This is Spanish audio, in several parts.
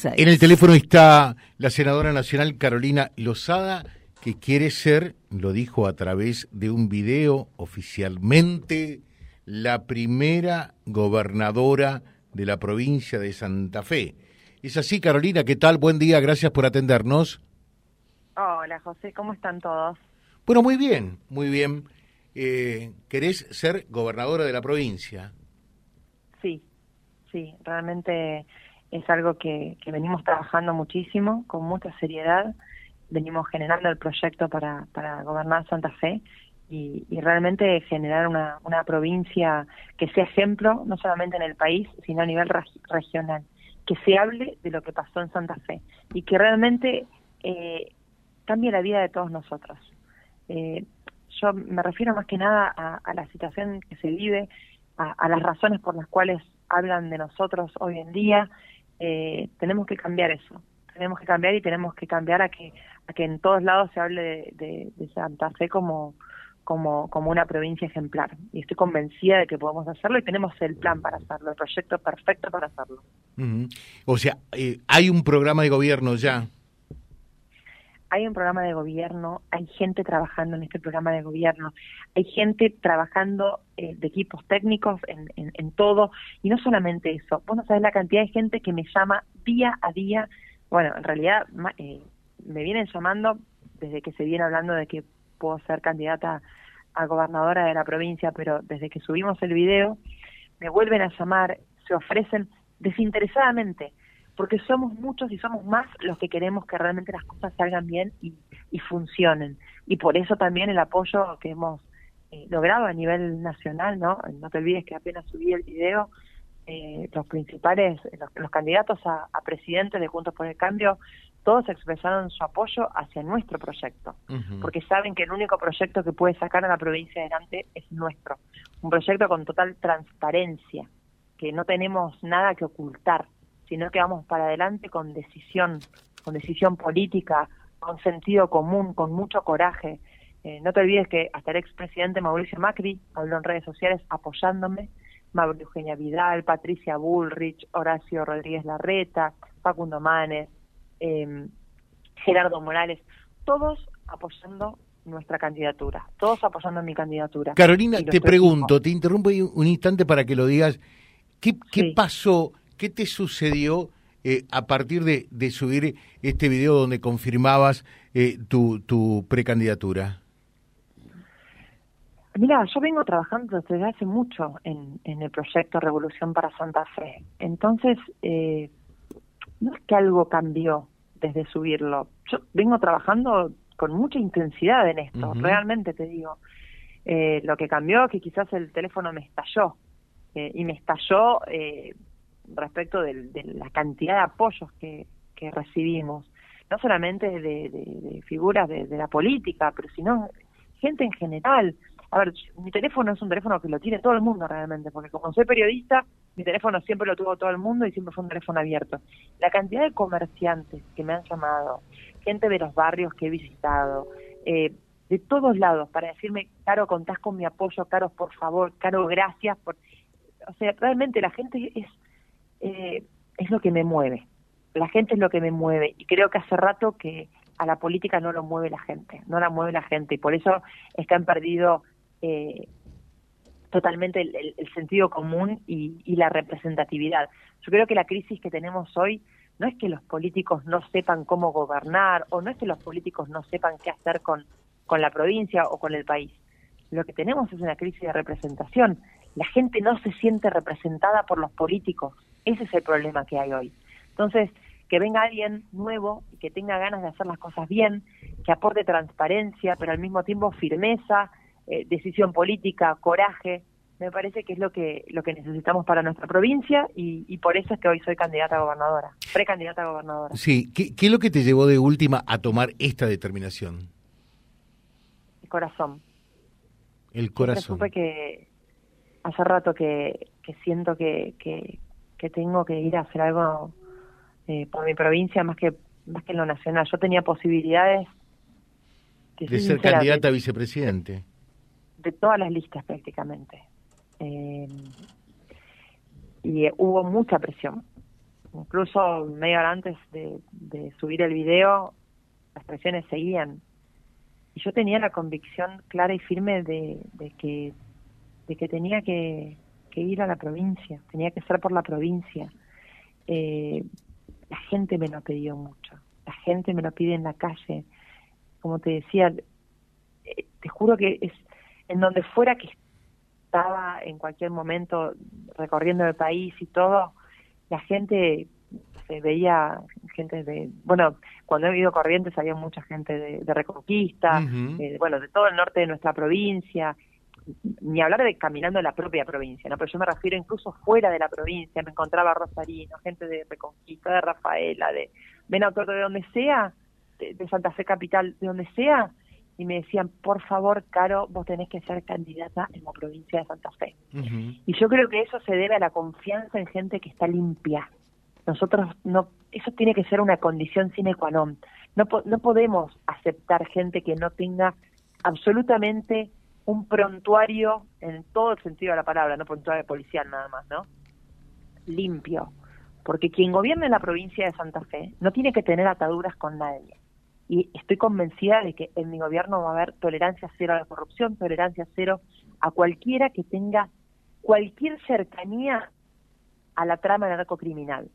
En el teléfono está la senadora nacional Carolina Lozada, que quiere ser, lo dijo a través de un video oficialmente, la primera gobernadora de la provincia de Santa Fe. ¿Es así, Carolina? ¿Qué tal? Buen día, gracias por atendernos. Hola, José, ¿cómo están todos? Bueno, muy bien, muy bien. Eh, ¿Querés ser gobernadora de la provincia? Sí, sí, realmente es algo que, venimos trabajando muchísimo, con mucha seriedad, venimos generando el proyecto para, para gobernar Santa Fe y, realmente generar una, una provincia que sea ejemplo, no solamente en el país, sino a nivel regional, que se hable de lo que pasó en Santa Fe y que realmente eh, cambie la vida de todos nosotros. Eh, yo me refiero más que nada a, la situación que se vive, a, las razones por las cuales hablan de nosotros hoy en día eh, tenemos que cambiar eso. Tenemos que cambiar y tenemos que cambiar a que, a que en todos lados se hable de, Santa Fe como, como, como una provincia ejemplar. Y estoy convencida de que podemos hacerlo y tenemos el plan para hacerlo, el proyecto perfecto para hacerlo. O sea, eh, hay un programa de gobierno ya hay un programa de gobierno, hay gente trabajando en este programa de gobierno, hay gente trabajando eh, de equipos técnicos en, en, todo, y no solamente eso, vos no sabés la cantidad de gente que me llama día a día, bueno, en realidad eh, me vienen llamando desde que se viene hablando de que puedo ser candidata a gobernadora de la provincia, pero desde que subimos el video, me vuelven a llamar, se ofrecen desinteresadamente porque somos muchos y somos más los que queremos que realmente las cosas salgan bien y, funcionen. Y por eso también el apoyo que hemos eh, logrado a nivel nacional, ¿no? No te olvides que apenas subí el video, eh, los principales, los, candidatos a, presidente de Juntos por el Cambio, todos expresaron su apoyo hacia nuestro proyecto, porque saben que el único proyecto que puede sacar a la provincia adelante es nuestro, un proyecto con total transparencia, que no tenemos nada que ocultar, sino que vamos para adelante con decisión, con decisión política, con sentido común, con mucho coraje. Eh, no te olvides que hasta el expresidente Mauricio Macri habló en redes sociales apoyándome, Mauricio Eugenia Vidal, Patricia Bullrich, Horacio Rodríguez Larreta, Facundo Manes, em, Gerardo Morales, todos apoyando nuestra candidatura, todos apoyando mi candidatura. Carolina, te pregunto, te interrumpo un instante para que lo digas, ¿qué, qué pasó ¿Qué te sucedió eh, a partir de, subir este video donde confirmabas eh, tu, tu precandidatura? Mira, yo vengo trabajando desde hace mucho en, el proyecto Revolución para Santa Fe. Entonces, eh, no es que algo cambió desde subirlo. Yo vengo trabajando con mucha intensidad en esto, realmente te digo. lo que cambió es que quizás el teléfono me estalló. y me estalló respecto de, la cantidad de apoyos que, recibimos, no solamente de, figuras de, la política, pero sino gente en general. A ver, mi teléfono es un teléfono que lo tiene todo el mundo realmente, porque como soy periodista, mi teléfono siempre lo tuvo todo el mundo y siempre fue un teléfono abierto. La cantidad de comerciantes que me han llamado, gente de los barrios que he visitado, eh, de todos lados, para decirme, Caro, contás con mi apoyo, Caro, por favor, Caro, gracias. Por... O sea, realmente la gente es eh, es lo que me mueve. La gente es lo que me mueve y creo que hace rato que a la política no lo mueve la gente, no la mueve la gente y por eso es que han perdido eh, totalmente el, sentido común y, y, la representatividad. Yo creo que la crisis que tenemos hoy no es que los políticos no sepan cómo gobernar o no es que los políticos no sepan qué hacer con, con la provincia o con el país. Lo que tenemos es una crisis de representación. La gente no se siente representada por los políticos. Ese es el problema que hay hoy. Entonces, que venga alguien nuevo y que tenga ganas de hacer las cosas bien, que aporte transparencia, pero al mismo tiempo firmeza, eh, decisión política, coraje, me parece que es lo que lo que necesitamos para nuestra provincia y, por eso es que hoy soy candidata a gobernadora, precandidata a gobernadora. Sí, ¿Qué, ¿qué, es lo que te llevó de última a tomar esta determinación? El corazón. El corazón. supe que hace rato que, que siento que, que, que tengo que ir a hacer algo eh, por mi provincia más que más que en lo nacional. Yo tenía posibilidades de ser candidata a vicepresidente. De todas las listas prácticamente. Eh, y hubo mucha presión, incluso media hora antes de, subir el video, las presiones seguían. Y yo tenía la convicción clara y firme de, que, de que tenía que, ir a la provincia, tenía que ser por la provincia. Eh, la gente me lo pidió mucho, la gente me lo pide en la calle. Como te decía, eh, te juro que es en donde fuera que estaba en cualquier momento recorriendo el país y todo, la gente se veía gente de, bueno, cuando he ido Corrientes había mucha gente de, Reconquista, eh, bueno, de todo el norte de nuestra provincia, ni hablar de caminando en la propia provincia, ¿no? Pero yo me refiero incluso fuera de la provincia, me encontraba Rosarino, gente de Reconquista, de Rafaela, de Benautor, de donde sea, de Santa Fe Capital, de donde sea, y me decían, por favor, Caro, vos tenés que ser candidata en la provincia de Santa Fe. Y yo creo que eso se debe a la confianza en gente que está limpia. Nosotros no, eso tiene que ser una condición sine qua non. No, no podemos aceptar gente que no tenga absolutamente un prontuario en todo el sentido de la palabra, no prontuario policial nada más, ¿no? Limpio. Porque quien gobierne la provincia de Santa Fe no tiene que tener ataduras con nadie y estoy convencida de que en mi gobierno va a haber tolerancia cero a la corrupción, tolerancia cero a cualquiera que tenga cualquier cercanía a la trama narcocriminal.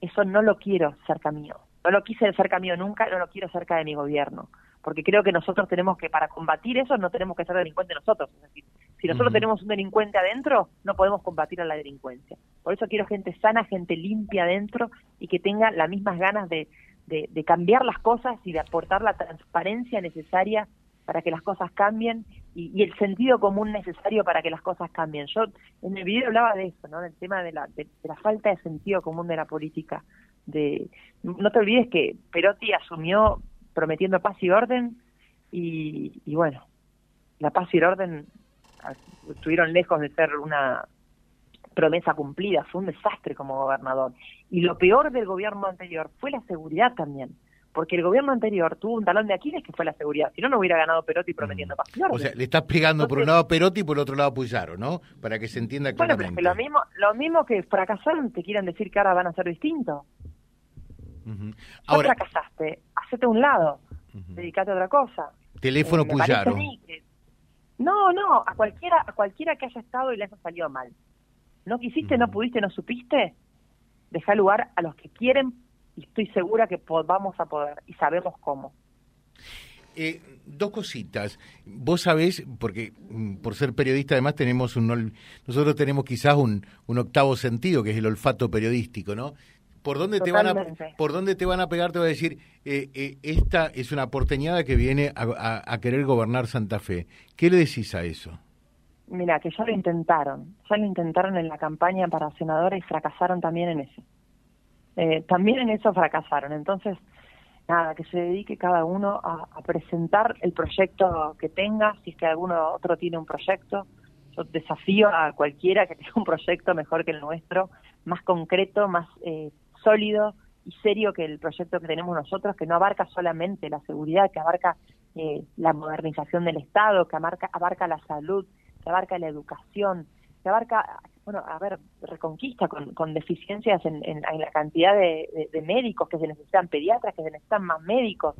Eso no lo quiero cerca mío. No lo quise cerca mío nunca, no lo quiero cerca de mi gobierno. Porque creo que nosotros tenemos que, para combatir eso, no tenemos que ser delincuentes nosotros. Es decir, si nosotros tenemos un delincuente adentro, no podemos combatir a la delincuencia. Por eso quiero gente sana, gente limpia adentro y que tenga las mismas ganas de, de, cambiar las cosas y de aportar la transparencia necesaria para que las cosas cambien y, el sentido común necesario para que las cosas cambien. Yo en el video hablaba de eso, ¿no? Del tema de la, de, la falta de sentido común de la política. De no te olvides que Perotti asumió prometiendo paz y orden y, y bueno, la paz y el orden estuvieron lejos de ser una promesa cumplida, fue un desastre como gobernador. Y lo peor del gobierno anterior fue la seguridad también, porque el gobierno anterior tuvo un talón de Aquiles que fue la seguridad, si no, no hubiera ganado Perotti prometiendo mm. paz. O sea, le estás pegando por un lado a Perotti y por el otro lado a Puyaro, ¿no? Para que se entienda claramente. Bueno, pero lo mismo, lo mismo que fracasaron, te quieran decir que ahora van a ser distintos. Ahora, fracasaste, hacete a un lado, dedicate a otra cosa. Teléfono eh, Puyaro. No, no, a cualquiera, a cualquiera que haya estado y le haya salido mal. No quisiste, no pudiste, no supiste, deja lugar a los que quieren y estoy segura que vamos a poder y sabemos cómo. Eh, dos cositas. Vos sabés, porque mm, por ser periodista además tenemos un... Nosotros tenemos quizás un, un octavo sentido, que es el olfato periodístico, ¿no? ¿Por dónde, te van a, ¿Por dónde te van a pegar? Te voy a decir, eh, eh, esta es una porteñada que viene a querer gobernar Santa Fe. ¿Qué le decís a eso? Mira, que ya lo intentaron, ya lo intentaron en la campaña para senadora y fracasaron también en eso. Eh, también en eso fracasaron. Entonces, nada, que se dedique cada uno a, presentar el proyecto que tenga, si es que alguno otro tiene un proyecto. Yo desafío a cualquiera que tenga un proyecto mejor que el nuestro, más concreto, más eh, sólido y serio que el proyecto que tenemos nosotros, que no abarca solamente la seguridad, que abarca eh, la modernización del Estado, que abarca, abarca la salud, que abarca la educación, que abarca, bueno, a ver, reconquista con, deficiencias en, en, la cantidad de, médicos que se necesitan, pediatras que se necesitan más médicos.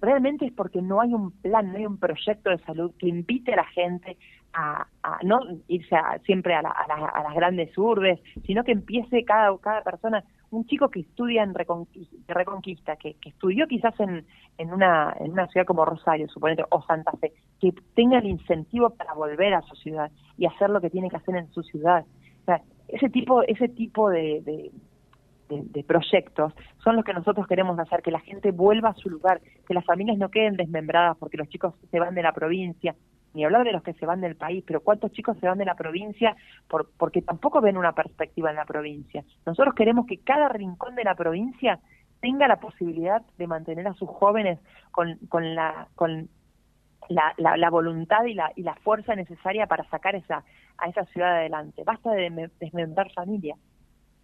realmente es porque no hay un plan, no hay un proyecto de salud que invite a la gente a, no irse siempre a, a, las grandes urbes, sino que empiece cada, cada persona un chico que estudia en Reconquista, que, estudió quizás en, en, una, en una ciudad como Rosario, suponete, o Santa Fe, que tenga el incentivo para volver a su ciudad y hacer lo que tiene que hacer en su ciudad. O sea, ese tipo, ese tipo de, de, proyectos son los que nosotros queremos hacer, que la gente vuelva a su lugar, que las familias no queden desmembradas porque los chicos se van de la provincia, ni hablar de los que se van del país, pero cuántos chicos se van de la provincia por, porque tampoco ven una perspectiva en la provincia. Nosotros queremos que cada rincón de la provincia tenga la posibilidad de mantener a sus jóvenes con, con la con la, la, voluntad y la, y la fuerza necesaria para sacar esa a esa ciudad adelante. Basta de desmembrar familia.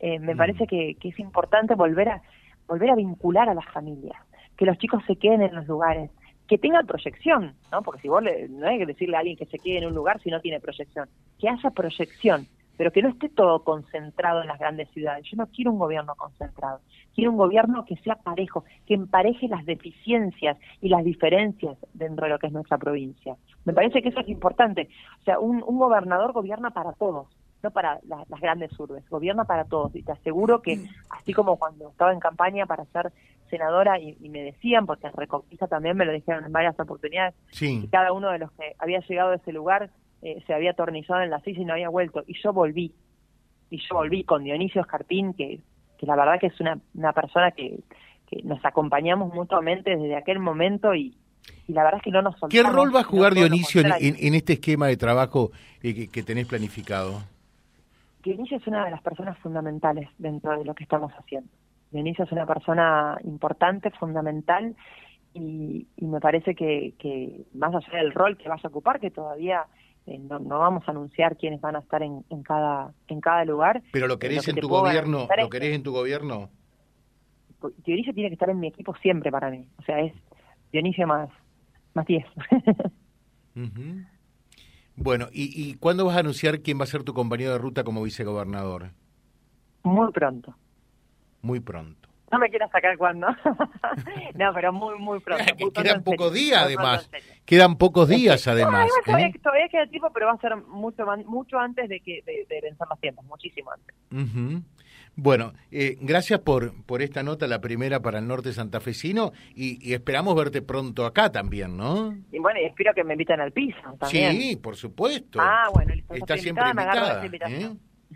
Eh, me mm. parece que, que es importante volver a volver a vincular a las familias, que los chicos se queden en los lugares, que tenga proyección, ¿no? Porque si vos le, no hay que decirle a alguien que se quede en un lugar si no tiene proyección, que haya proyección, pero que no esté todo concentrado en las grandes ciudades. Yo no quiero un gobierno concentrado, quiero un gobierno que sea parejo, que empareje las deficiencias y las diferencias dentro de lo que es nuestra provincia. Me parece que eso es importante. O sea, un, gobernador gobierna para todos, no para las grandes urbes, gobierna para todos. Y te aseguro que, así como cuando estaba en campaña para ser senadora y, me decían, porque en Reconquista también me lo dijeron en varias oportunidades, que cada uno de los que había llegado a ese lugar eh, se había atornillado en la silla y no había vuelto. Y yo volví. Y yo volví con Dionisio Escarpín, que, que la verdad que es una, una persona que, que nos acompañamos mutuamente desde aquel momento y, y la verdad es que no nos. ¿Qué rol va a jugar Dionisio en, en, este esquema de trabajo eh, que, que, tenés planificado? Dionisio es una de las personas fundamentales dentro de lo que estamos haciendo. Dionisio es una persona importante, fundamental, y, y me parece que, que más allá del rol que vas a ocupar, que todavía eh, no, vamos a anunciar quiénes van a estar en, en cada en cada lugar. Pero lo querés en tu gobierno, lo querés en tu gobierno. Dionisio tiene que estar en mi equipo siempre para mí. O sea, es Dionisio más más 10. Bueno, ¿y, ¿y cuándo vas a anunciar quién va a ser tu compañero de ruta como vicegobernador? Muy pronto. Muy pronto. No me quieras sacar cuándo. no, pero muy, muy pronto. Quedan pocos días, además. Quedan pocos días, además. ¿eh? todavía, queda tiempo, pero va a ser mucho mucho antes de que de, de vencer las tiendas, muchísimo antes. Bueno, eh, gracias por, por esta nota, la primera para el norte santafesino, y, y esperamos verte pronto acá también, ¿no? Y bueno, y espero que me inviten al piso también. Sí, por supuesto. Ah, bueno, está siempre invitada.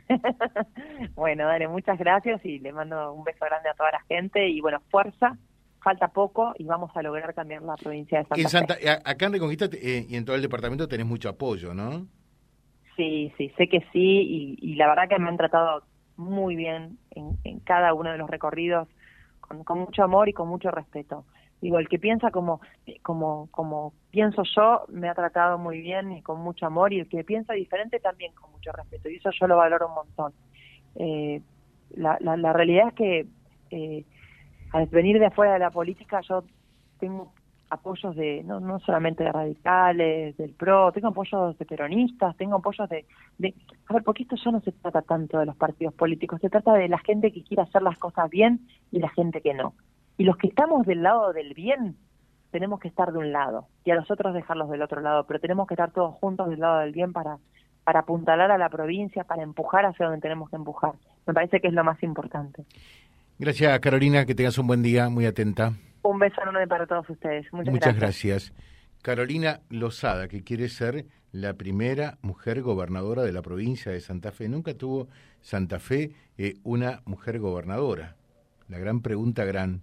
bueno, dale, muchas gracias y le mando un beso grande a toda la gente y bueno, fuerza. Falta poco y vamos a lograr cambiar la provincia de Santa, en Santa Fe. Acá en Reconquista eh, y en todo el departamento tenés mucho apoyo, ¿no? Sí, sí, sé que sí y, la verdad que me han tratado muy bien en, en cada uno de los recorridos, con, con mucho amor y con mucho respeto digo, el que piensa como, como, como pienso yo me ha tratado muy bien y con mucho amor y el que piensa diferente también con mucho respeto y eso yo lo valoro un montón. Eh, la, la, la, realidad es que eh, al venir de afuera de la política yo tengo apoyos de no, no solamente de radicales, del PRO, tengo apoyos de peronistas, tengo apoyos de, de... A ver, porque esto ya no se trata tanto de los partidos políticos, se trata de la gente que quiere hacer las cosas bien y la gente que no. Y los que estamos del lado del bien, tenemos que estar de un lado y a los otros dejarlos del otro lado, pero tenemos que estar todos juntos del lado del bien para, para apuntalar a la provincia, para empujar hacia donde tenemos que empujar. Me parece que es lo más importante. Gracias, Carolina, que tengas un buen día, muy atenta. Un beso enorme para todos ustedes. Muchas, Muchas gracias. Carolina Lozada, que quiere ser la primera mujer gobernadora de la provincia de Santa Fe. Nunca tuvo Santa Fe eh, una mujer gobernadora. La gran pregunta gran